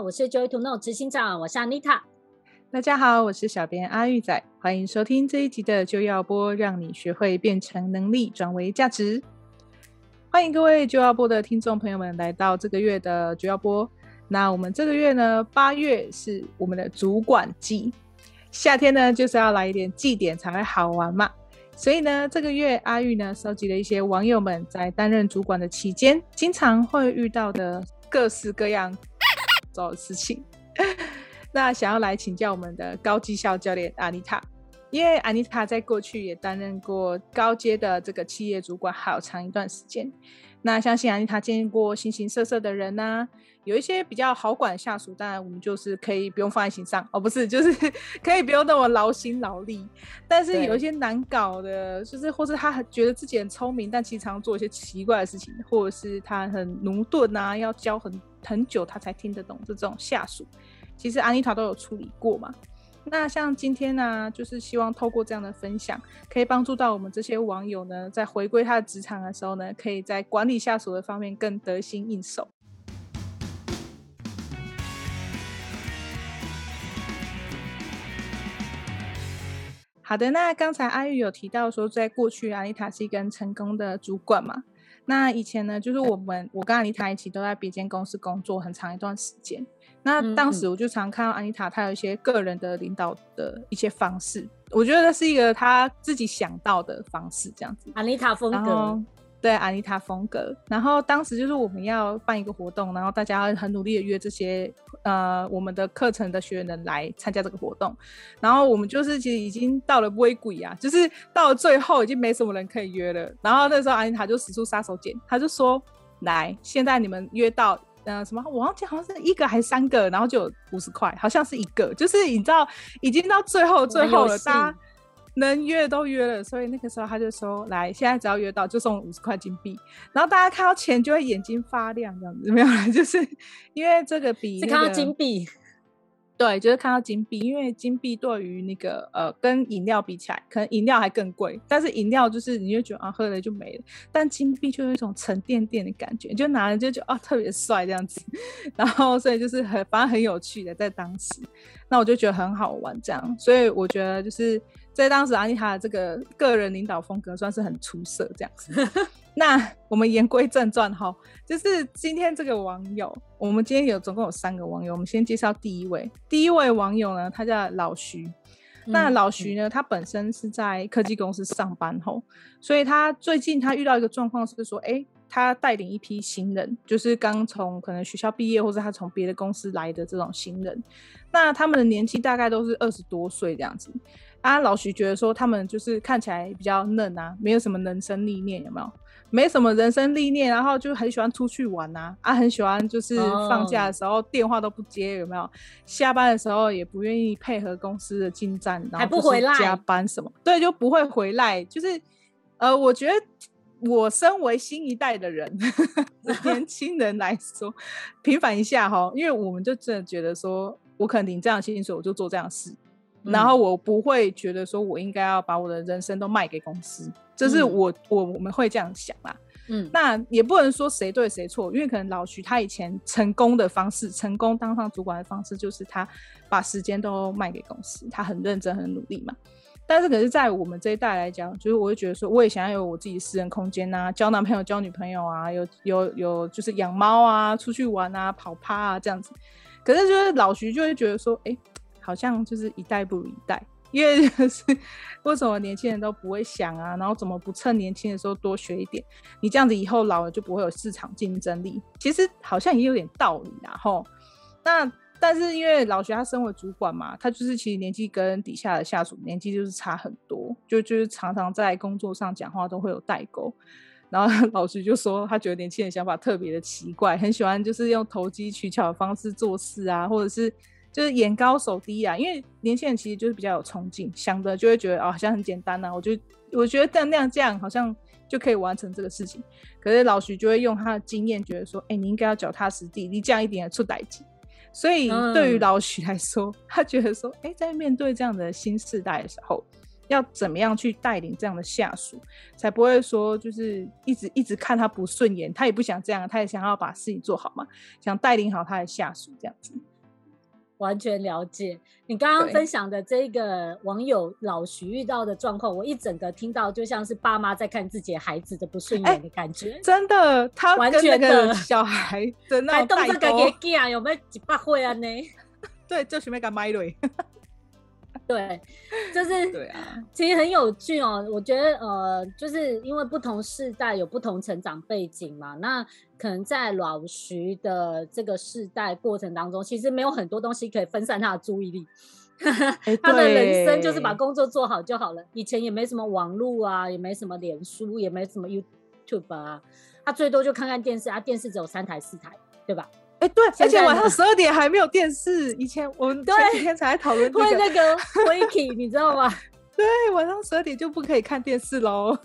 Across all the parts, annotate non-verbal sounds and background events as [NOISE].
我是 Joy to Know 执行长，我是 Anita。大家好，我是小编阿玉仔，欢迎收听这一集的就要播，让你学会变成能力，转为价值。欢迎各位就要播的听众朋友们来到这个月的就要播。那我们这个月呢，八月是我们的主管季，夏天呢就是要来一点祭典才会好玩嘛。所以呢，这个月阿玉呢收集了一些网友们在担任主管的期间，经常会遇到的各式各样的事情。[LAUGHS] 那想要来请教我们的高绩效教练阿妮塔，因为阿妮塔在过去也担任过高阶的这个企业主管，好长一段时间。那相信阿妮塔见过形形色色的人呐、啊，有一些比较好管下属，当然我们就是可以不用放在心上哦，不是，就是 [LAUGHS] 可以不用那么劳心劳力。但是有一些难搞的，就是或是他很觉得自己很聪明，但其实常做一些奇怪的事情，或者是他很駑钝啊，要教很很久他才听得懂这种下属。其实安妮塔都有处理过嘛，那像今天呢、就是希望透过这样的分享，可以帮助到我们这些网友呢，在回归他的职场的时候呢，可以在管理下属的方面更得心应手。好的，那刚才阿玉有提到说，在过去安妮塔是一个成功的主管嘛，那以前呢，就是我们我跟安妮塔一起都在别间公司工作很长一段时间。那当时我就常看到安妮塔，她有一些个人的领导的一些方式，我觉得是一个她自己想到的方式，这样子。安妮塔风格，对，安妮塔风格。然后当时就是我们要办一个活动，然后大家很努力的约这些呃我们的课程的学员来参加这个活动，然后我们就是其实已经到了微鬼啊，就是到了最后已经没什么人可以约了。然后那时候安妮塔就使出杀手锏，她就说：“来，现在你们约到。”呃，什么？我忘记好像是一个还是三个，然后就有五十块，好像是一个。就是你知道，已经到最后最后了，大家能约都约了，所以那个时候他就说：“来，现在只要约到就送五十块金币。”然后大家看到钱就会眼睛发亮，这样子没有？就是因为这个比、那个、是看到金币。对，就是看到金币，因为金币对于那个呃，跟饮料比起来，可能饮料还更贵。但是饮料就是你就觉得啊，喝了就没了。但金币就有一种沉甸甸的感觉，就拿了就觉得啊，特别帅这样子。然后所以就是很反正很有趣的，在当时，那我就觉得很好玩这样。所以我觉得就是在当时，安妮塔的这个个人领导风格算是很出色这样子。那我们言归正传哈，就是今天这个网友，我们今天有总共有三个网友，我们先介绍第一位。第一位网友呢，他叫老徐。嗯、那老徐呢，他本身是在科技公司上班吼，所以他最近他遇到一个状况是说，哎、欸，他带领一批新人，就是刚从可能学校毕业，或者他从别的公司来的这种新人。那他们的年纪大概都是二十多岁这样子。啊，老徐觉得说他们就是看起来比较嫩啊，没有什么人生历练，有没有？没什么人生历练，然后就很喜欢出去玩呐，啊，很喜欢就是放假的时候电话都不接，有没有？下班的时候也不愿意配合公司的进展，然后不回来加班什么？对，就不会回来。就是，呃，我觉得我身为新一代的人，[LAUGHS] 年轻人来说，平反一下哈，因为我们就真的觉得说，我可能领这样的薪水，我就做这样的事。然后我不会觉得说我应该要把我的人生都卖给公司，这是我我我们会这样想啦。嗯，那也不能说谁对谁错，因为可能老徐他以前成功的方式，成功当上主管的方式，就是他把时间都卖给公司，他很认真很努力嘛。但是可是，在我们这一代来讲，就是我会觉得说，我也想要有我自己的私人空间啊，交男朋友、交女朋友啊，有有有就是养猫啊，出去玩啊，跑趴啊这样子。可是就是老徐就会觉得说，哎。好像就是一代不如一代，因为 [LAUGHS] 是为什么年轻人都不会想啊，然后怎么不趁年轻的时候多学一点？你这样子以后老了就不会有市场竞争力。其实好像也有点道理啦，吼。那但是因为老徐他身为主管嘛，他就是其实年纪跟底下的下属年纪就是差很多，就就是常常在工作上讲话都会有代沟。然后 [LAUGHS] 老徐就说他觉得年轻人想法特别的奇怪，很喜欢就是用投机取巧的方式做事啊，或者是。就是眼高手低啊，因为年轻人其实就是比较有冲劲，想的就会觉得哦，好像很简单呐、啊。我就我觉得那样这样好像就可以完成这个事情。可是老徐就会用他的经验，觉得说，哎、欸，你应该要脚踏实地，你这样一点出代志。所以对于老徐来说，嗯、他觉得说，哎、欸，在面对这样的新世代的时候，要怎么样去带领这样的下属，才不会说就是一直一直看他不顺眼，他也不想这样，他也想要把事情做好嘛，想带领好他的下属这样子。完全了解。你刚刚分享的这个网友老徐遇到的状况，我一整个听到就像是爸妈在看自己孩子的不顺眼的感觉。欸、真的，他完全的小孩的那动这个啊，有没有几百会啊呢？[LAUGHS] 对，就是没敢买嘞。对，就是 [LAUGHS] 对啊，其实很有趣哦。我觉得呃，就是因为不同世代有不同成长背景嘛，那可能在老徐的这个世代过程当中，其实没有很多东西可以分散他的注意力。欸、[LAUGHS] 他的人生就是把工作做好就好了。以前也没什么网络啊，也没什么脸书，也没什么 YouTube 啊，他最多就看看电视啊，电视只有三台四台，对吧？哎、欸，对，而且晚上十二点还没有电视。以前我们前几天才讨论那个 Wiki，你知道吗？[LAUGHS] 对，晚上十二点就不可以看电视喽。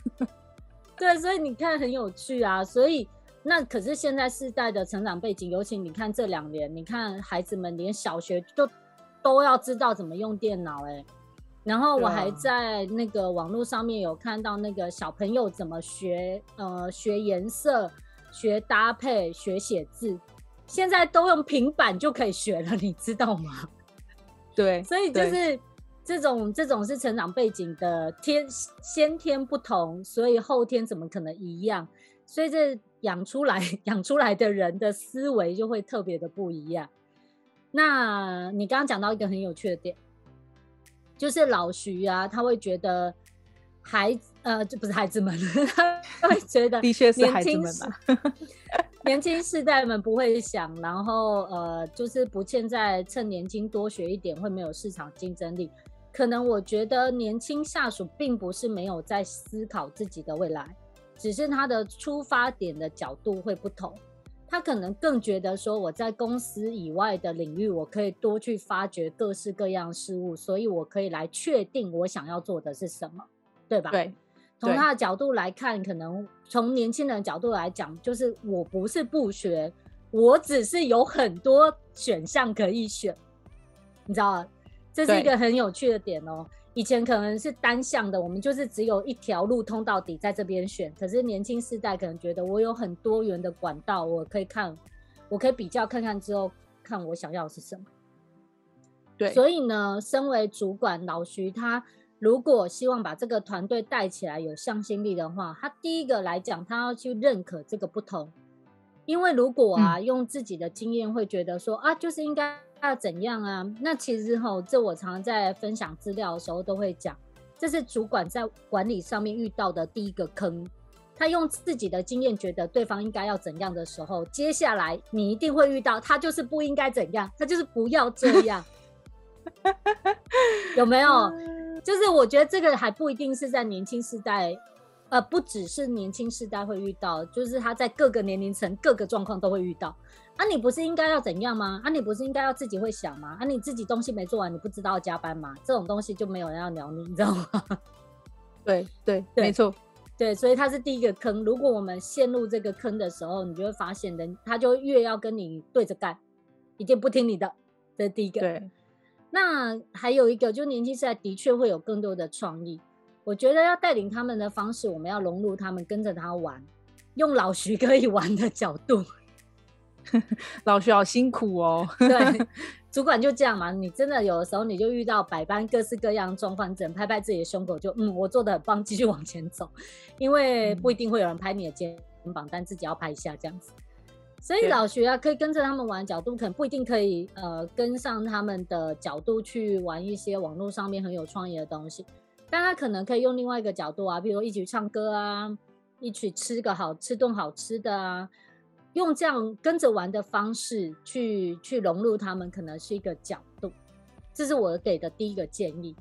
[LAUGHS] 对，所以你看很有趣啊。所以那可是现在世代的成长背景，尤其你看这两年，你看孩子们连小学都都要知道怎么用电脑哎。然后我还在那个网络上面有看到那个小朋友怎么学呃学颜色、学搭配、学写字。现在都用平板就可以学了，你知道吗？[LAUGHS] 对，所以就是这种这种是成长背景的天先天不同，所以后天怎么可能一样？所以这养出来 [LAUGHS] 养出来的人的思维就会特别的不一样。那你刚刚讲到一个很有趣的点，就是老徐啊，他会觉得孩子呃，就不是孩子们，[LAUGHS] 他会觉得的确是孩子们吧。年轻世代们不会想，然后呃，就是不现在趁年轻多学一点会没有市场竞争力。可能我觉得年轻下属并不是没有在思考自己的未来，只是他的出发点的角度会不同。他可能更觉得说，我在公司以外的领域，我可以多去发掘各式各样事物，所以我可以来确定我想要做的是什么，对吧？对。从他的角度来看，可能从年轻人的角度来讲，就是我不是不学，我只是有很多选项可以选，你知道吗？这是一个很有趣的点哦。以前可能是单向的，我们就是只有一条路通到底，在这边选。可是年轻世代可能觉得我有很多元的管道，我可以看，我可以比较看看之后，看我想要的是什么。对，所以呢，身为主管老徐他。如果希望把这个团队带起来有向心力的话，他第一个来讲，他要去认可这个不同。因为如果啊，嗯、用自己的经验会觉得说啊，就是应该要怎样啊，那其实吼，这我常常在分享资料的时候都会讲，这是主管在管理上面遇到的第一个坑。他用自己的经验觉得对方应该要怎样的时候，接下来你一定会遇到他就是不应该怎样，他就是不要这样，[LAUGHS] 有没有？就是我觉得这个还不一定是在年轻时代，呃，不只是年轻时代会遇到，就是他在各个年龄层、各个状况都会遇到。啊，你不是应该要怎样吗？啊，你不是应该要自己会想吗？啊，你自己东西没做完，你不知道要加班吗？这种东西就没有人要鸟你，你知道吗？[LAUGHS] 对对，对没错，对，所以他是第一个坑。如果我们陷入这个坑的时候，你就会发现人他就越要跟你对着干，一定不听你的，这是第一个。对。那还有一个，就年轻时代的确会有更多的创意。我觉得要带领他们的方式，我们要融入他们，跟着他玩，用老徐可以玩的角度。[LAUGHS] 老徐好辛苦哦。对，[LAUGHS] 主管就这样嘛。你真的有的时候你就遇到百般各式各样状况，只能拍拍自己的胸口就，就嗯，我做的很棒，继续往前走。因为不一定会有人拍你的肩膀，但自己要拍一下这样子。所以老徐啊，可以跟着他们玩角度，可能不一定可以呃跟上他们的角度去玩一些网络上面很有创意的东西，但他可能可以用另外一个角度啊，比如一起唱歌啊，一起吃个好吃顿好吃的啊，用这样跟着玩的方式去去融入他们，可能是一个角度。这是我给的第一个建议。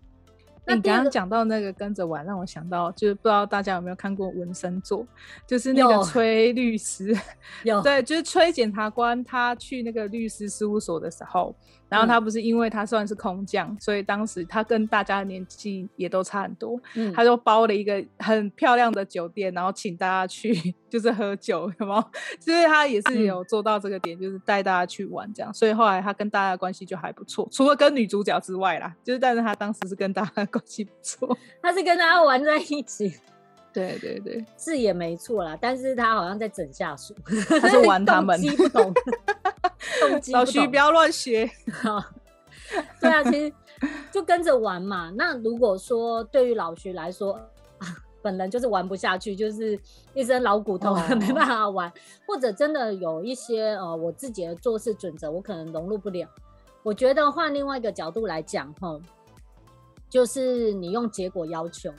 你刚刚讲到那个跟着玩，让我想到，就是不知道大家有没有看过《纹身座》，就是那个崔律师，有 [LAUGHS] 对，就是崔检察官，他去那个律师事务所的时候。然后他不是因为他算是空降，嗯、所以当时他跟大家的年纪也都差很多，嗯、他就包了一个很漂亮的酒店，然后请大家去 [LAUGHS] 就是喝酒，有没有？[LAUGHS] 所以他也是有做到这个点，嗯、就是带大家去玩这样。所以后来他跟大家的关系就还不错，除了跟女主角之外啦，就是但是他当时是跟大家的关系不错，他是跟大家玩在一起。对对对，是也没错啦，但是他好像在整下属，他是玩他们，[LAUGHS] 不懂，[LAUGHS] 动机。老徐不要乱学。[LAUGHS] 对啊，其实就跟着玩嘛。那如果说对于老徐来说，本人就是玩不下去，就是一身老骨头，哦、没办法玩，或者真的有一些呃，我自己的做事准则，我可能融入不了。我觉得换另外一个角度来讲，哈，就是你用结果要求。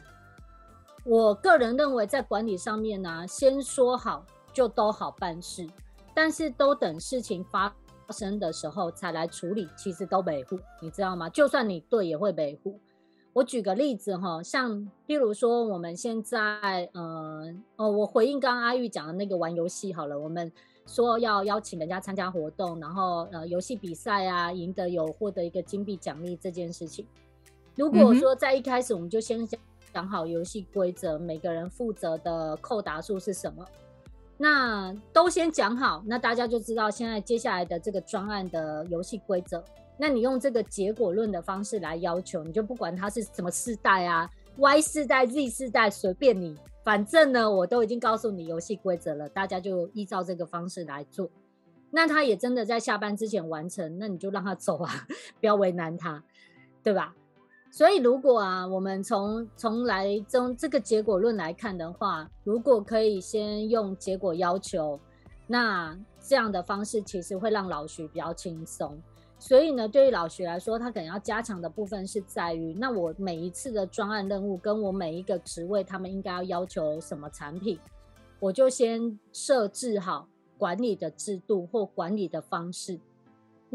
我个人认为，在管理上面呢、啊，先说好就都好办事，但是都等事情发生的时候才来处理，其实都维护，你知道吗？就算你对，也会维护。我举个例子哈，像比如说我们现在，呃，哦，我回应刚刚阿玉讲的那个玩游戏好了，我们说要邀请人家参加活动，然后呃，游戏比赛啊，赢得有获得一个金币奖励这件事情，如果说在一开始我们就先讲。讲好游戏规则，每个人负责的扣答数是什么？那都先讲好，那大家就知道现在接下来的这个专案的游戏规则。那你用这个结果论的方式来要求，你就不管它是什么世代啊，Y 世代、Z 世代，随便你，反正呢，我都已经告诉你游戏规则了，大家就依照这个方式来做。那他也真的在下班之前完成，那你就让他走啊，[LAUGHS] 不要为难他，对吧？所以，如果啊，我们从从来从这个结果论来看的话，如果可以先用结果要求，那这样的方式其实会让老徐比较轻松。所以呢，对于老徐来说，他可能要加强的部分是在于，那我每一次的专案任务，跟我每一个职位，他们应该要要求什么产品，我就先设置好管理的制度或管理的方式。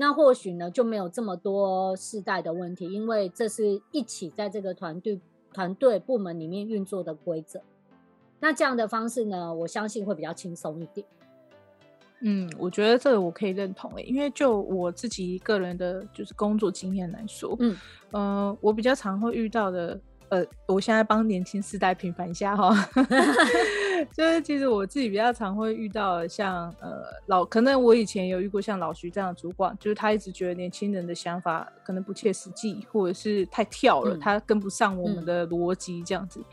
那或许呢，就没有这么多世代的问题，因为这是一起在这个团队团队部门里面运作的规则。那这样的方式呢，我相信会比较轻松一点。嗯，我觉得这个我可以认同诶，因为就我自己个人的就是工作经验来说，嗯，呃，我比较常会遇到的。呃，我现在帮年轻世代平反一下哈 [LAUGHS] [LAUGHS] [LAUGHS] 就是其实我自己比较常会遇到像呃老，可能我以前有遇过像老徐这样的主管，就是他一直觉得年轻人的想法可能不切实际，或者是太跳了，嗯、他跟不上我们的逻辑这样子。嗯、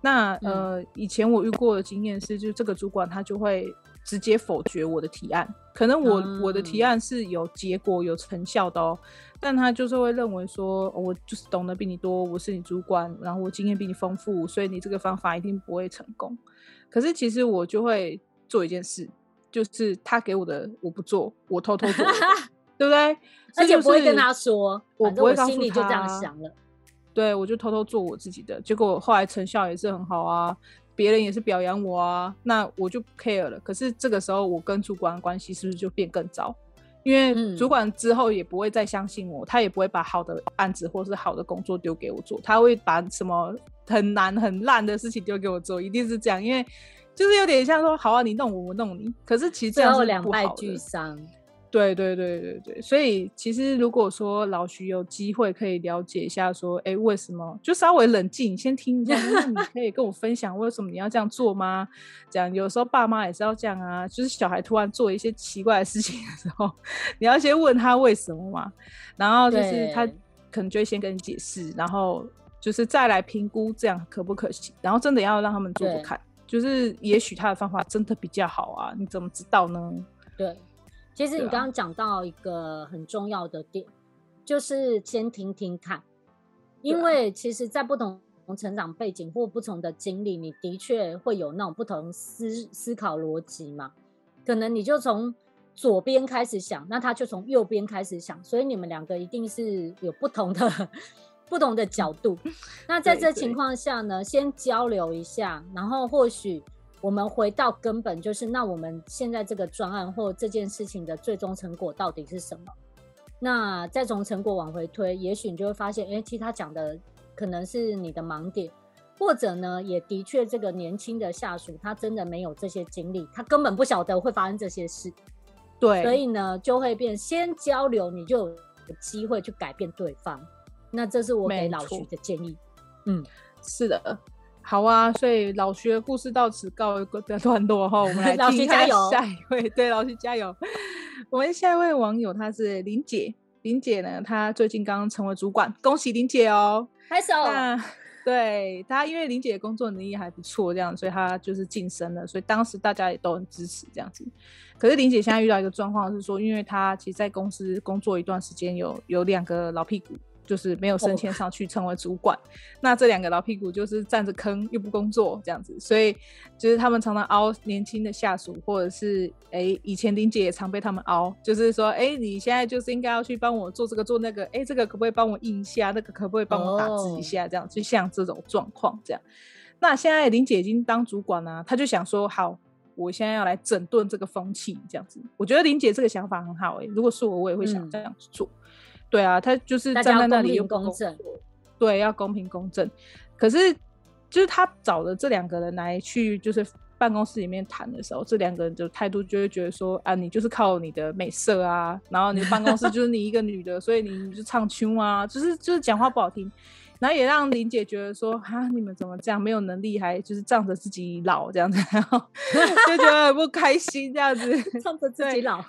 那呃，以前我遇过的经验是，就是这个主管他就会。直接否决我的提案，可能我、嗯、我的提案是有结果有成效的哦，但他就是会认为说，我就是懂得比你多，我是你主管，然后我经验比你丰富，所以你这个方法一定不会成功。可是其实我就会做一件事，就是他给我的我不做，我偷偷做，[LAUGHS] 对不对？而且不会跟他说，我不会告诉他，心里就这样想了。对，我就偷偷做我自己的，结果后来成效也是很好啊。别人也是表扬我啊，那我就 care 了。可是这个时候，我跟主管的关系是不是就变更糟？因为主管之后也不会再相信我，他也不会把好的案子或是好的工作丢给我做，他会把什么很难很烂的事情丢给我做，一定是这样。因为就是有点像说，好啊，你弄我，我弄你。可是其实这样是两败俱伤。对对对对对，所以其实如果说老徐有机会可以了解一下，说，哎，为什么就稍微冷静，先听一下，就是你可以跟我分享为什么你要这样做吗？这样有时候爸妈也是要这样啊，就是小孩突然做一些奇怪的事情的时候，你要先问他为什么嘛，然后就是他可能就会先跟你解释，然后就是再来评估这样可不可行，然后真的要让他们做做看，就是也许他的方法真的比较好啊，你怎么知道呢？对。其实你刚刚讲到一个很重要的点，啊、就是先听听看，因为其实，在不同成长背景或不同的经历，你的确会有那种不同思思考逻辑嘛。可能你就从左边开始想，那他就从右边开始想，所以你们两个一定是有不同的不同的角度。[LAUGHS] 那在这情况下呢，先交流一下，然后或许。我们回到根本，就是那我们现在这个专案或这件事情的最终成果到底是什么？那再从成果往回推，也许你就会发现，哎，其实他讲的可能是你的盲点，或者呢，也的确这个年轻的下属他真的没有这些经历，他根本不晓得会发生这些事。对，所以呢，就会变先交流，你就有机会去改变对方。那这是我给老徐的建议。嗯，是的。好啊，所以老徐的故事到此告一个 [LAUGHS] 段落哈，我们来 [LAUGHS] 听一下下一位。对，老徐加油！[LAUGHS] 我们下一位网友她是林姐，林姐呢，她最近刚刚成为主管，恭喜林姐哦！拍手。对她，因为林姐的工作能力还不错，这样，所以她就是晋升了，所以当时大家也都很支持这样子。可是林姐现在遇到一个状况是说，因为她其实在公司工作一段时间，有有两个老屁股。就是没有升迁上去成为主管，oh. 那这两个老屁股就是占着坑又不工作这样子，所以就是他们常常凹年轻的下属，或者是哎、欸、以前林姐也常被他们凹，就是说哎、欸、你现在就是应该要去帮我做这个做那个，哎、欸、这个可不可以帮我印一下，那个可不可以帮我打字一下，这样、oh. 就像这种状况这样。那现在林姐已经当主管了，她就想说好，我现在要来整顿这个风气这样子。我觉得林姐这个想法很好哎、欸，如果是我，我也会想这样子做。嗯对啊，他就是站在那里又公正，对，要公平公正。可是，就是他找了这两个人来去，就是办公室里面谈的时候，这两个人就态度就会觉得说啊，你就是靠你的美色啊，然后你的办公室就是你一个女的，[LAUGHS] 所以你就唱秋啊，就是就是讲话不好听，然后也让林姐觉得说啊，你们怎么这样没有能力，还就是仗着自己老这样子，然后 [LAUGHS] 就觉得很不开心这样子，[LAUGHS] 仗着自己老，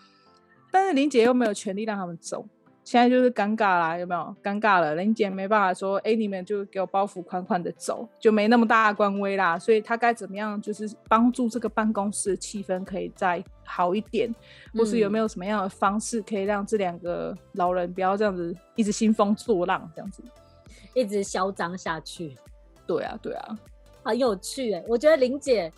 但是林姐又没有权利让他们走。现在就是尴尬啦，有没有尴尬了？林姐没办法说，哎、欸，你们就给我包袱款款的走，就没那么大的官威啦。所以她该怎么样，就是帮助这个办公室的气氛可以再好一点，嗯、或是有没有什么样的方式可以让这两个老人不要这样子一直兴风作浪，这样子一直嚣张下去？对啊，对啊，好有趣哎！我觉得林姐。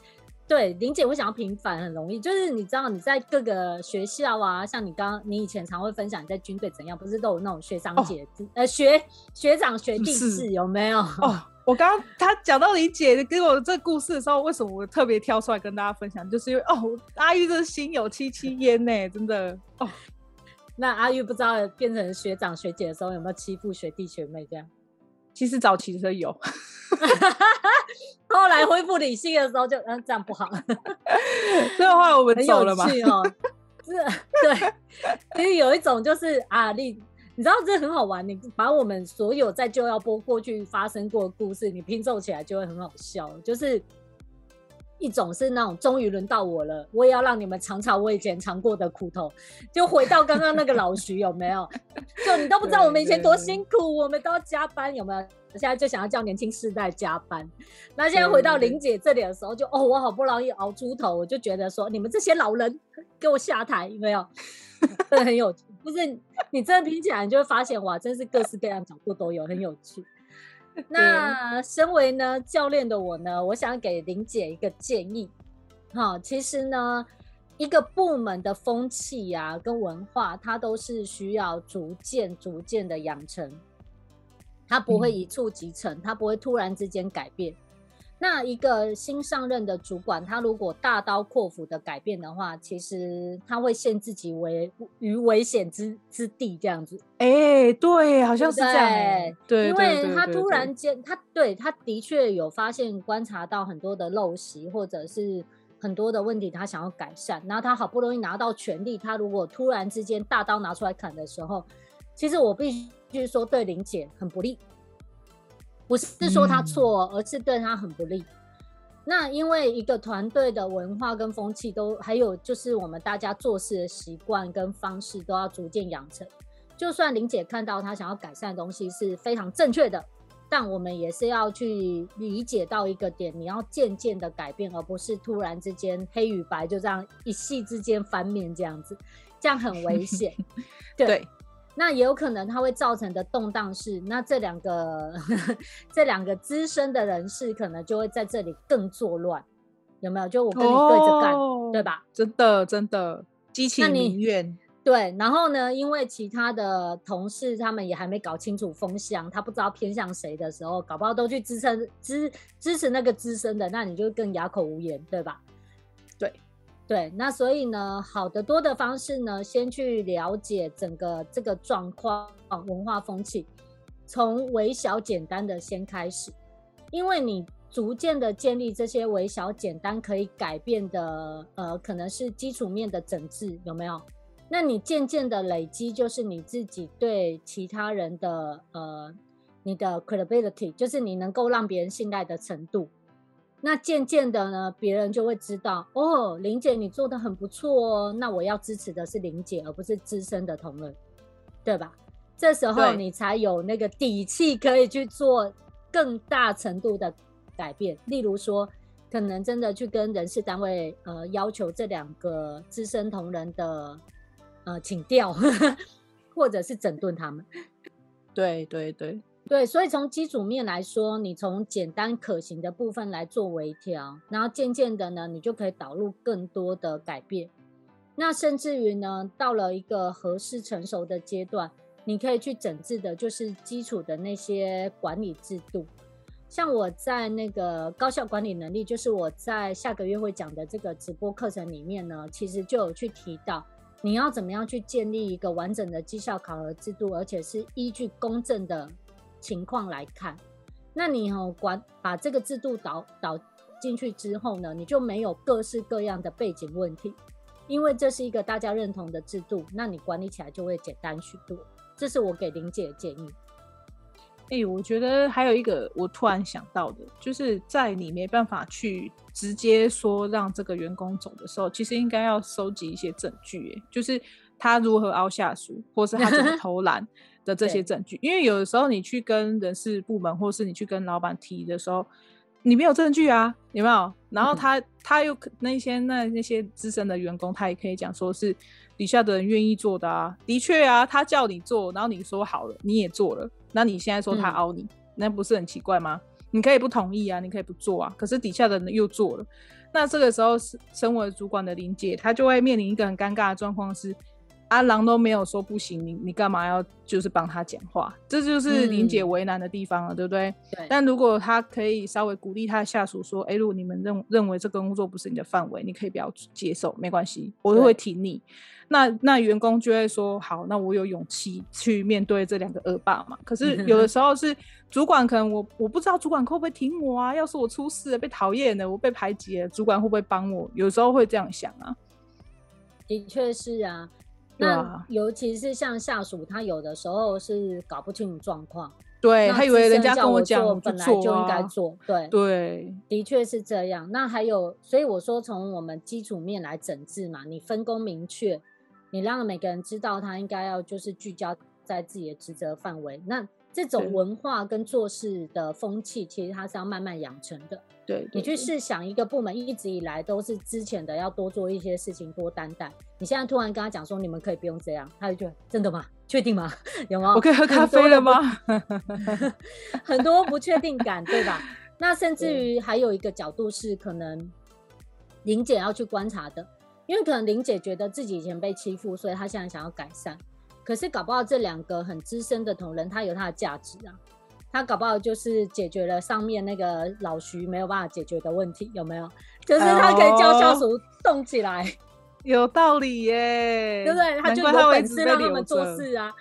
对，林姐会想要平反很容易，就是你知道你在各个学校啊，像你刚刚你以前常会分享你在军队怎样，不是都有那种学长姐、哦、呃学学长学弟制有没有？哦，我刚刚他讲到林姐给我这故事的时候，为什么我特别挑出来跟大家分享？就是因为哦，阿玉这心有戚戚焉呢，真的哦。[LAUGHS] 那阿玉不知道变成学长学姐的时候有没有欺负学弟学妹这样？其实早期的时候有，[LAUGHS] 后来恢复理性的时候就嗯这样不好，[LAUGHS] 所以后来我们走了嘛。哦，是，对，其实有一种就是啊，你你知道这很好玩，你把我们所有在就要播过去发生过的故事，你拼凑起来就会很好笑，就是。一种是那种终于轮到我了，我也要让你们尝尝我以前尝过的苦头，就回到刚刚那个老徐有没有？就你都不知道我们以前多辛苦，我们都要加班有没有？现在就想要叫年轻世代加班。那现在回到玲姐这里的时候就，就哦，我好不容易熬出头，我就觉得说你们这些老人给我下台有没有？[LAUGHS] 真的很有趣，不是你真的听起来，你就会发现哇，真是各式各样角度都有，很有趣。[LAUGHS] 那身为呢教练的我呢，我想给林姐一个建议。好，其实呢，一个部门的风气呀跟文化，它都是需要逐渐、逐渐的养成，它不会一触即成，它不会突然之间改变。那一个新上任的主管，他如果大刀阔斧的改变的话，其实他会陷自己为于危险之之地，这样子。哎、欸，对，好像是这样。对，因为他突然间，他对他的确有发现、观察到很多的陋习，或者是很多的问题，他想要改善。然后他好不容易拿到权力，他如果突然之间大刀拿出来砍的时候，其实我必须说，对林姐很不利。不是说他错，而是对他很不利。那因为一个团队的文化跟风气都，还有就是我们大家做事的习惯跟方式都要逐渐养成。就算林姐看到她想要改善的东西是非常正确的，但我们也是要去理解到一个点，你要渐渐的改变，而不是突然之间黑与白就这样一夕之间翻面这样子，这样很危险。[LAUGHS] 对。对那也有可能它会造成的动荡是，那这两个 [LAUGHS] 这两个资深的人士可能就会在这里更作乱，有没有？就我跟你对着干，哦、对吧？真的真的激起民怨。对，然后呢，因为其他的同事他们也还没搞清楚风向，他不知道偏向谁的时候，搞不好都去支撑支支持那个资深的，那你就更哑口无言，对吧？对。那所以呢，好的多的方式呢，先去了解整个这个状况、文化风气，从微小简单的先开始，因为你逐渐的建立这些微小简单可以改变的，呃，可能是基础面的整治，有没有？那你渐渐的累积，就是你自己对其他人的，呃，你的 credibility，就是你能够让别人信赖的程度。那渐渐的呢，别人就会知道哦，林姐你做的很不错哦。那我要支持的是林姐，而不是资深的同仁，对吧？这时候你才有那个底气可以去做更大程度的改变。例如说，可能真的去跟人事单位呃要求这两个资深同仁的呃请调，[LAUGHS] 或者是整顿他们。对对对对，所以从基础面来说，你从简单可行的部分来做微调，然后渐渐的呢，你就可以导入更多的改变。那甚至于呢，到了一个合适成熟的阶段，你可以去整治的，就是基础的那些管理制度。像我在那个高效管理能力，就是我在下个月会讲的这个直播课程里面呢，其实就有去提到，你要怎么样去建立一个完整的绩效考核制度，而且是依据公正的情况来看。那你哦管把这个制度导导进去之后呢，你就没有各式各样的背景问题。因为这是一个大家认同的制度，那你管理起来就会简单许多。这是我给玲姐的建议。哎、欸，我觉得还有一个我突然想到的，就是在你没办法去直接说让这个员工走的时候，其实应该要收集一些证据，哎，就是他如何凹下属，或是他怎么 [LAUGHS] 偷懒的这些证据。因为有的时候你去跟人事部门，或是你去跟老板提的时候。你没有证据啊，有没有？然后他、嗯、他又那些那那些资深的员工，他也可以讲说是底下的人愿意做的啊。的确啊，他叫你做，然后你说好了，你也做了，那你现在说他凹你，嗯、那不是很奇怪吗？你可以不同意啊，你可以不做啊，可是底下的人又做了，那这个时候是身为主管的林姐，她就会面临一个很尴尬的状况是。阿郎都没有说不行，你你干嘛要就是帮他讲话？这就是玲姐为难的地方了，嗯、对不对？对。但如果他可以稍微鼓励他的下属说：“哎，如果你们认认为这个工作不是你的范围，你可以不要接受，没关系，我都会挺你。”那那员工就会说：“好，那我有勇气去面对这两个恶霸嘛。”可是有的时候是 [LAUGHS] 主管，可能我我不知道主管会不会挺我啊？要是我出事了，被讨厌了，我被排挤了，主管会不会帮我？有时候会这样想啊。的确是啊。那尤其是像下属，他有的时候是搞不清楚状况，对，他以为人家跟我讲，本来就应该做，对对，的确是这样。那还有，所以我说从我们基础面来整治嘛，你分工明确，你让每个人知道他应该要就是聚焦在自己的职责范围，那。这种文化跟做事的风气，其实它是要慢慢养成的。对，对，你去试想，一个部门一直以来都是之前的要多做一些事情，多担待。你现在突然跟他讲说，你们可以不用这样，他就觉得真的吗？确定吗？[LAUGHS] 有吗？我可以喝咖啡了吗？[LAUGHS] 很多不确定感，对吧？[LAUGHS] 那甚至于还有一个角度是，可能玲姐要去观察的，因为可能玲姐觉得自己以前被欺负，所以她现在想要改善。可是搞不好这两个很资深的同仁，他有他的价值啊，他搞不好就是解决了上面那个老徐没有办法解决的问题，有没有？就是他可以叫下属动起来，哎，有道理耶，对不对？他就有本事让他们做事啊，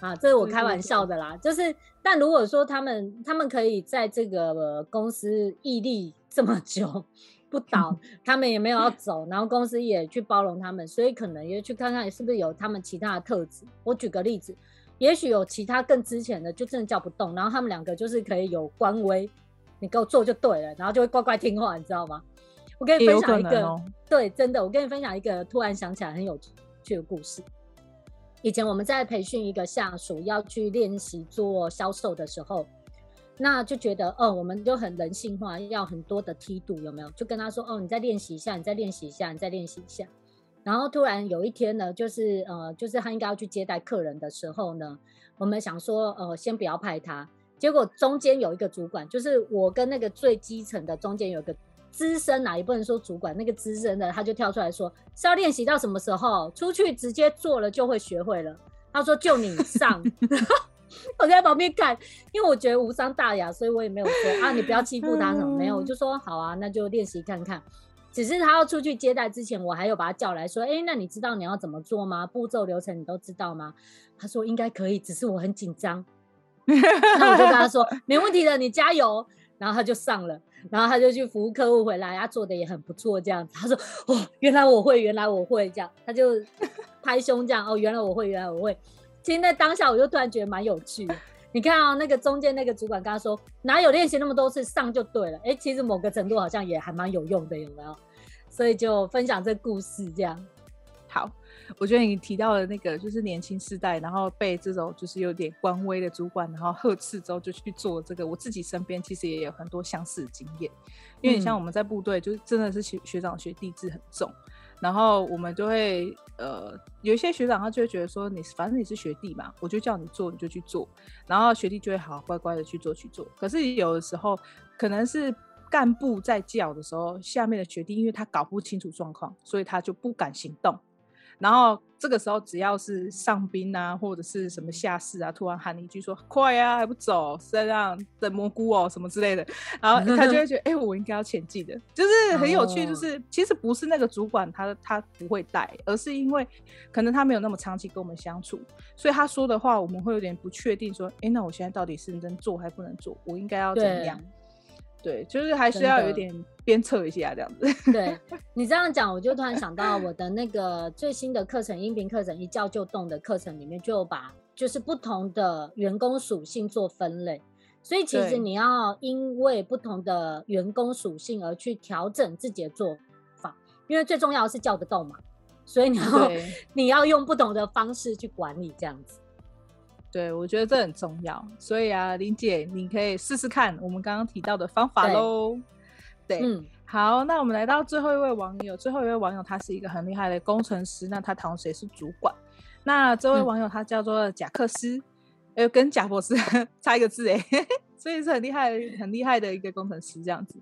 啊，这是我开玩笑的啦。就是，但如果说他们他们可以在这个公司屹立这么久。不倒，他们也没有要走，然后公司也去包容他们，所以可能也去看看是不是有他们其他的特质。我举个例子，也许有其他更值钱的，就真的叫不动，然后他们两个就是可以有官威，你给我做就对了，然后就会乖乖听话，你知道吗？我跟你分享一个，哦、对，真的，我跟你分享一个突然想起来很有趣的故事。以前我们在培训一个下属要去练习做销售的时候。那就觉得哦，我们就很人性化，要很多的梯度，有没有？就跟他说哦，你再练习一下，你再练习一下，你再练习一下。然后突然有一天呢，就是呃，就是他应该要去接待客人的时候呢，我们想说呃，先不要派他。结果中间有一个主管，就是我跟那个最基层的中间有一个资深啊，也不能说主管，那个资深的他就跳出来说是要练习到什么时候？出去直接做了就会学会了。他说就你上。[LAUGHS] [LAUGHS] 我在旁边看，因为我觉得无伤大雅，所以我也没有说啊，你不要欺负他什么，没有，我就说好啊，那就练习看看。只是他要出去接待之前，我还有把他叫来说，哎、欸，那你知道你要怎么做吗？步骤流程你都知道吗？他说应该可以，只是我很紧张。[LAUGHS] 那我就跟他说没问题的，你加油。然后他就上了，然后他就去服务客户回来，他做的也很不错，这样子。他说哦，原来我会，原来我会这样，他就拍胸这样，哦，原来我会，原来我会。其实，在当下，我就突然觉得蛮有趣的。你看啊、喔，那个中间那个主管跟他说：“哪有练习那么多次，上就对了。”哎，其实某个程度好像也还蛮有用的，有没有？所以就分享这故事这样。好，我觉得你提到的那个就是年轻世代，然后被这种就是有点官威的主管，然后呵斥之后就去做这个。我自己身边其实也有很多相似的经验，因为你像我们在部队，就是真的是学学长学弟制很重。然后我们就会呃，有一些学长他就会觉得说，你反正你是学弟嘛，我就叫你做你就去做，然后学弟就会好乖乖的去做去做。可是有的时候可能是干部在叫的时候，下面的学弟因为他搞不清楚状况，所以他就不敢行动。然后这个时候，只要是上宾啊，或者是什么下士啊，突然喊一句说“快呀、啊，还不走，是在让等蘑菇哦，什么之类的”，然后 [LAUGHS] 他就会觉得，哎、欸，我应该要前进的，就是很有趣。就是其实不是那个主管他他不会带，而是因为可能他没有那么长期跟我们相处，所以他说的话我们会有点不确定，说，哎、欸，那我现在到底是能做还不能做？我应该要怎么样？对，就是还是要有点鞭策一下这样子。对，[LAUGHS] 你这样讲，我就突然想到我的那个最新的课程——音频课程，一叫就动的课程里面，就把就是不同的员工属性做分类。所以其实你要因为不同的员工属性而去调整自己的做法，因为最重要的是叫得动嘛。所以你要 [LAUGHS] 你要用不同的方式去管理这样子。对，我觉得这很重要，所以啊，林姐，你可以试试看我们刚刚提到的方法喽。对，对嗯，好，那我们来到最后一位网友，最后一位网友他是一个很厉害的工程师，那他同时也是主管。那这位网友他叫做贾克斯，呃、嗯，跟贾博士 [LAUGHS] 差一个字哎，所以是很厉害、很厉害的一个工程师这样子。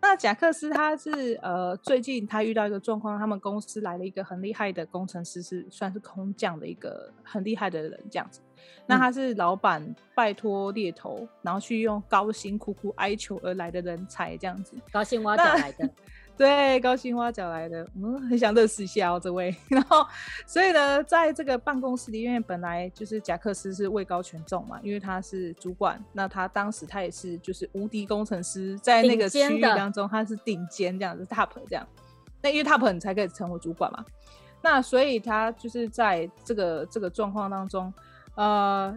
那贾克斯他是呃，最近他遇到一个状况，他们公司来了一个很厉害的工程师，是算是空降的一个很厉害的人这样子。那他是老板拜托猎头，然后去用高薪苦苦哀求而来的人才，这样子。高薪挖角来的，[LAUGHS] 对，高薪挖角来的，嗯，很想认识一下哦，这位。[LAUGHS] 然后，所以呢，在这个办公室里面，本来就是贾克斯是位高权重嘛，因为他是主管。那他当时他也是就是无敌工程师，在那个区域当中他是顶尖这样子，top 这样。那因为 top 你才可以成为主管嘛。那所以他就是在这个这个状况当中。呃，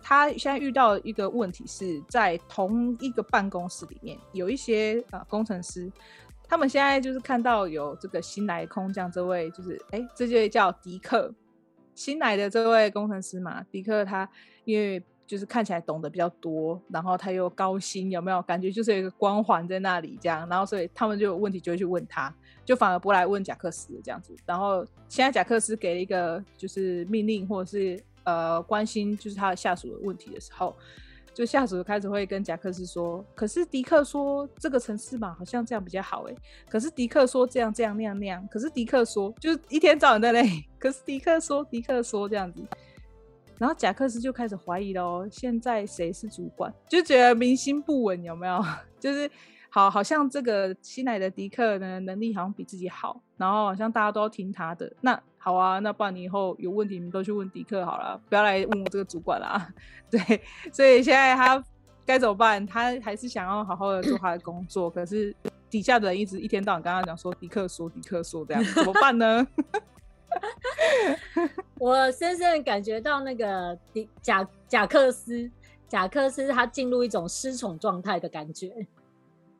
他现在遇到一个问题是在同一个办公室里面，有一些呃工程师，他们现在就是看到有这个新来空降这位，就是哎，这就叫迪克，新来的这位工程师嘛，迪克他因为就是看起来懂得比较多，然后他又高薪，有没有感觉就是有一个光环在那里这样，然后所以他们就有问题就会去问他，就反而不来问贾克斯这样子，然后现在贾克斯给了一个就是命令或者是。呃，关心就是他的下属的问题的时候，就下属开始会跟贾克斯说：“可是迪克说这个城市嘛，好像这样比较好哎。可是迪克说这样这样那样那样。可是迪克说，就是一天到晚在那里。可是迪克说，迪克说这样子。然后贾克斯就开始怀疑了哦，现在谁是主管？就觉得民心不稳，有没有？[LAUGHS] 就是。”好，好像这个新来的迪克呢，能力好像比自己好，然后好像大家都要听他的。那好啊，那不然你以后有问题，你们都去问迪克好了，不要来问我这个主管啦。[LAUGHS] 对，所以现在他该怎么办？他还是想要好好的做他的工作，可是底下的人一直一天到晚跟他讲说，迪克说，迪克说这样，怎么办呢？[LAUGHS] 我深深感觉到那个迪贾贾克斯，贾克斯他进入一种失宠状态的感觉。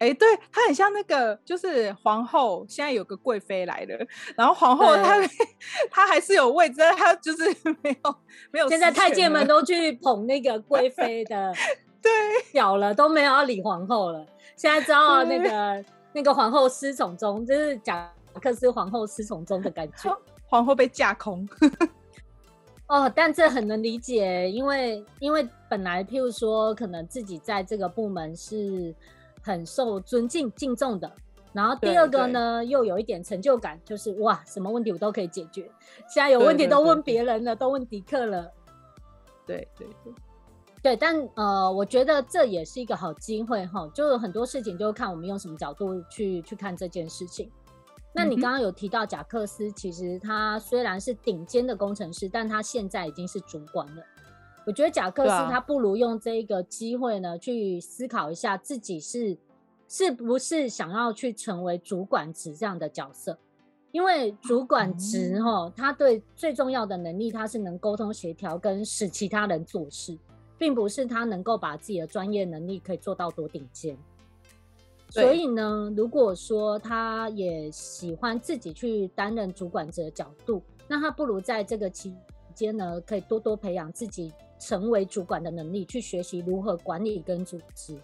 哎、欸，对，他很像那个，就是皇后。现在有个贵妃来了，然后皇后她 [LAUGHS] 她还是有位置，她就是没 [LAUGHS] 有没有。现在太监们都去捧那个贵妃的 [LAUGHS] 对表了，都没有要理皇后了。现在知道那个那个皇后失宠中，就是贾克斯皇后失宠中的感觉，皇后被架空。哦，但这很能理解，因为因为本来譬如说，可能自己在这个部门是。很受尊敬敬重的，然后第二个呢，又有一点成就感，就是哇，什么问题我都可以解决。现在有问题都问别人了，都问迪克了。对对对，对，但呃，我觉得这也是一个好机会哈，就有很多事情就看我们用什么角度去去看这件事情。那你刚刚有提到贾克斯，其实他虽然是顶尖的工程师，但他现在已经是主管了。我觉得贾克斯他不如用这个机会呢，去思考一下自己是是不是想要去成为主管职这样的角色，因为主管职哈，他对最重要的能力，他是能沟通协调跟使其他人做事，并不是他能够把自己的专业能力可以做到多顶尖。所以呢，如果说他也喜欢自己去担任主管者的角度，那他不如在这个期间呢，可以多多培养自己成为主管的能力，去学习如何管理跟组织。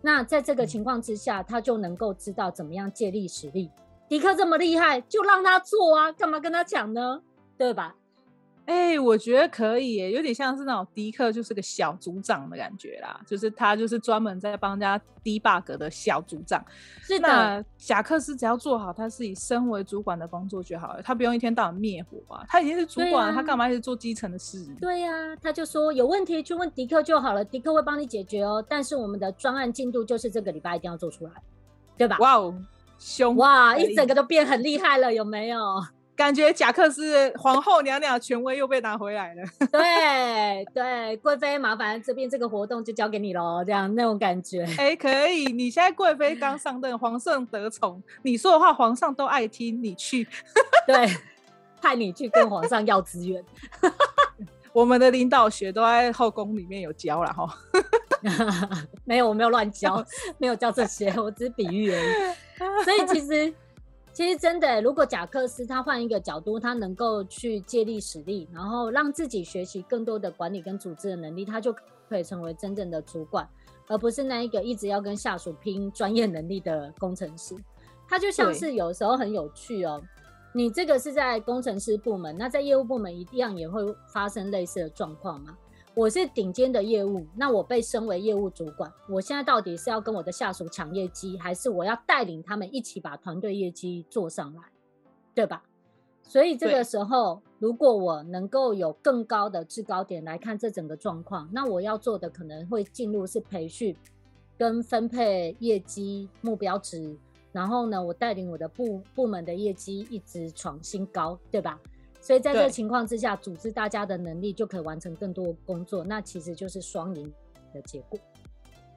那在这个情况之下，他就能够知道怎么样借力使力。迪克这么厉害，就让他做啊，干嘛跟他抢呢？对吧？哎、欸，我觉得可以耶，有点像是那种迪克就是个小组长的感觉啦，就是他就是专门在帮人家 debug 的小组长。是的，那贾克斯只要做好他自己身为主管的工作就好了，他不用一天到晚灭火啊。他已经是主管了，啊、他干嘛一直做基层的事？对呀、啊，他就说有问题去问迪克就好了，迪克会帮你解决哦。但是我们的专案进度就是这个礼拜一定要做出来，对吧？哇哦，凶哇，一整个都变很厉害了，有没有？感觉贾克斯皇后娘娘权威又被拿回来了。[LAUGHS] 对对，贵妃麻烦这边这个活动就交给你喽，这样那种感觉。哎、欸，可以，你现在贵妃刚上任，皇上得宠，你说的话皇上都爱听，你去。[LAUGHS] 对，派你去跟皇上要资源。[LAUGHS] 我们的领导学都在后宫里面有教了哈。没有，我没有乱教，没有教这些，我只是比喻而已。所以其实。其实真的，如果贾克斯他换一个角度，他能够去借力使力，然后让自己学习更多的管理跟组织的能力，他就可以成为真正的主管，而不是那一个一直要跟下属拼专业能力的工程师。他就像是有时候很有趣哦，你这个是在工程师部门，那在业务部门一样也会发生类似的状况吗？我是顶尖的业务，那我被升为业务主管。我现在到底是要跟我的下属抢业绩，还是我要带领他们一起把团队业绩做上来，对吧？所以这个时候，如果我能够有更高的制高点来看这整个状况，那我要做的可能会进入是培训跟分配业绩目标值，然后呢，我带领我的部部门的业绩一直创新高，对吧？所以在这个情况之下，组织大家的能力就可以完成更多工作，那其实就是双赢的结果。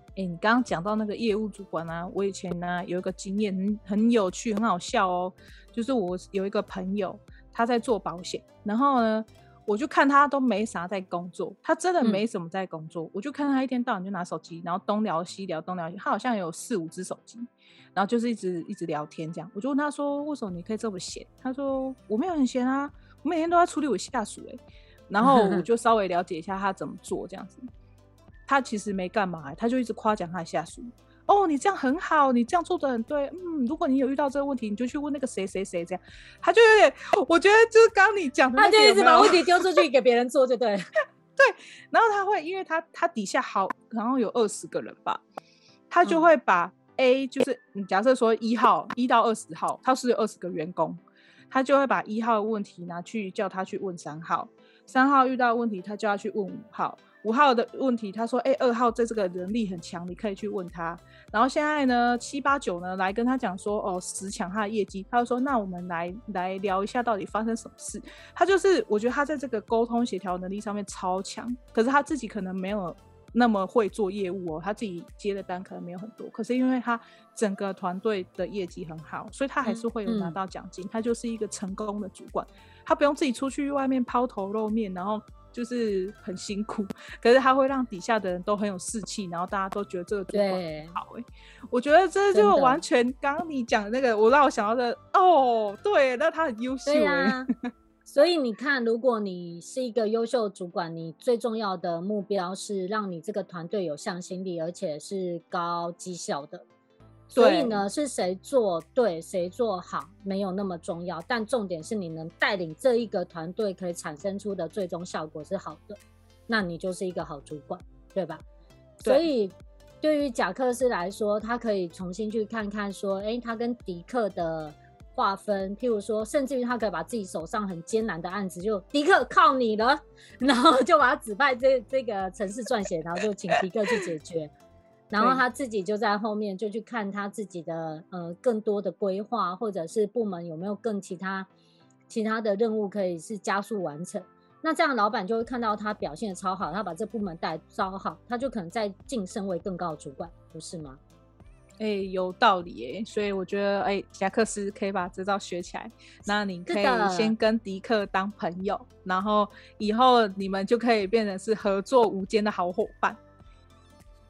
哎、欸，你刚刚讲到那个业务主管啊，我以前呢有一个经验很很有趣，很好笑哦。就是我有一个朋友，他在做保险，然后呢，我就看他都没啥在工作，他真的没什么在工作。嗯、我就看他一天到晚就拿手机，然后东聊西聊，东聊西，他好像有四五只手机，然后就是一直一直聊天这样。我就问他说：“为什么你可以这么闲？”他说：“我没有很闲啊。”我每天都在处理我下属哎，然后我 [LAUGHS] 就稍微了解一下他怎么做这样子。他其实没干嘛，他就一直夸奖他的下属。哦，你这样很好，你这样做的很对。嗯，如果你有遇到这个问题，你就去问那个谁谁谁这样。他就有点，我觉得就是刚你讲的，他就一直把问题丢出去给别人做，就对。[LAUGHS] 对，然后他会，因为他他底下好，然后有二十个人吧，他就会把 A 就是你假设说一号一到二十号，他是有二十个员工。他就会把一号的问题拿去叫他去问三号，三号遇到问题，他就要去问五号，五号的问题，他说：“哎、二号在这个能力很强，你可以去问他。”然后现在呢，七八九呢来跟他讲说：“哦，十强他的业绩。”他就说：“那我们来来聊一下，到底发生什么事？”他就是，我觉得他在这个沟通协调能力上面超强，可是他自己可能没有。那么会做业务哦，他自己接的单可能没有很多，可是因为他整个团队的业绩很好，所以他还是会有拿到奖金。嗯嗯、他就是一个成功的主管，他不用自己出去外面抛头露面，然后就是很辛苦，可是他会让底下的人都很有士气，然后大家都觉得这个主管很好。哎，我觉得这就完全刚刚你讲的那个，我让我想到的哦，对，那他很优秀哎。所以你看，如果你是一个优秀主管，你最重要的目标是让你这个团队有向心力，而且是高绩效的。所以呢，是谁做对，谁做好，没有那么重要。但重点是你能带领这一个团队，可以产生出的最终效果是好的，那你就是一个好主管，对吧？对。所以对于贾克斯来说，他可以重新去看看说，诶，他跟迪克的。划分，譬如说，甚至于他可以把自己手上很艰难的案子，就迪克靠你了，[LAUGHS] 然后就把他指派这这个城市撰写，然后就请迪克去解决，然后他自己就在后面就去看他自己的呃更多的规划，或者是部门有没有更其他其他的任务可以是加速完成。那这样老板就会看到他表现的超好，他把这部门带超好，他就可能再晋升为更高的主管，不是吗？哎、欸，有道理哎、欸，所以我觉得哎，贾、欸、克斯可以把这招学起来。那你可以先跟迪克当朋友，然后以后你们就可以变成是合作无间的好伙伴。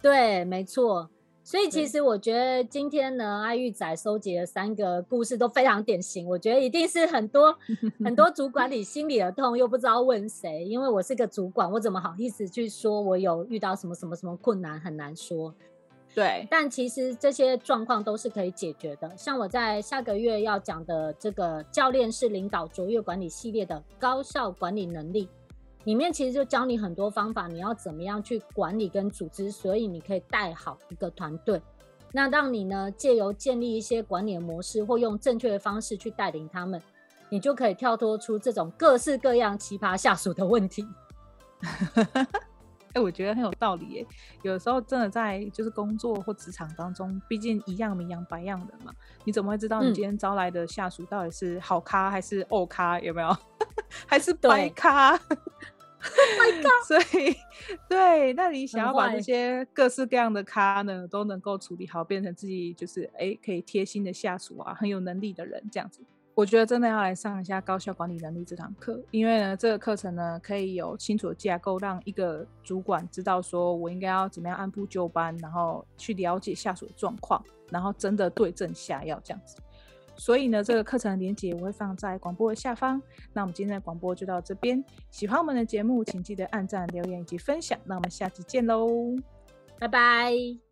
对，没错。所以其实我觉得今天呢，阿玉仔收集的三个故事都非常典型。我觉得一定是很多 [LAUGHS] 很多主管里心里的痛，又不知道问谁。因为我是个主管，我怎么好意思去说我有遇到什么什么什么困难，很难说。对，但其实这些状况都是可以解决的。像我在下个月要讲的这个教练式领导卓越管理系列的高效管理能力。里面其实就教你很多方法，你要怎么样去管理跟组织，所以你可以带好一个团队。那让你呢，借由建立一些管理的模式，或用正确的方式去带领他们，你就可以跳脱出这种各式各样奇葩下属的问题。[LAUGHS] 哎、欸，我觉得很有道理耶。有时候真的在就是工作或职场当中，毕竟一样米养百样人嘛，你怎么会知道你今天招来的下属到底是好咖还是恶咖？有没有？[LAUGHS] 还是 [LAUGHS] 白咖？所以，对，那你想要把这些各式各样的咖呢，都能够处理好，变成自己就是哎，可以贴心的下属啊，很有能力的人这样子。我觉得真的要来上一下高效管理能力这堂课，因为呢，这个课程呢，可以有清楚的架构，让一个主管知道说我应该要怎么样按部就班，然后去了解下属的状况，然后真的对症下药这样子。所以呢，这个课程的链接我会放在广播的下方。那我们今天的广播就到这边。喜欢我们的节目，请记得按赞、留言以及分享。那我们下期见喽，拜拜。